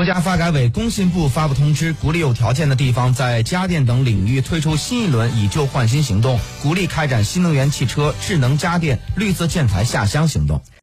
国家发改委工信部发布通知鼓励有条件的地方在家电等领域推出新一轮以旧换新行动鼓励开展新能源汽车智能家电绿色建材下乡行动。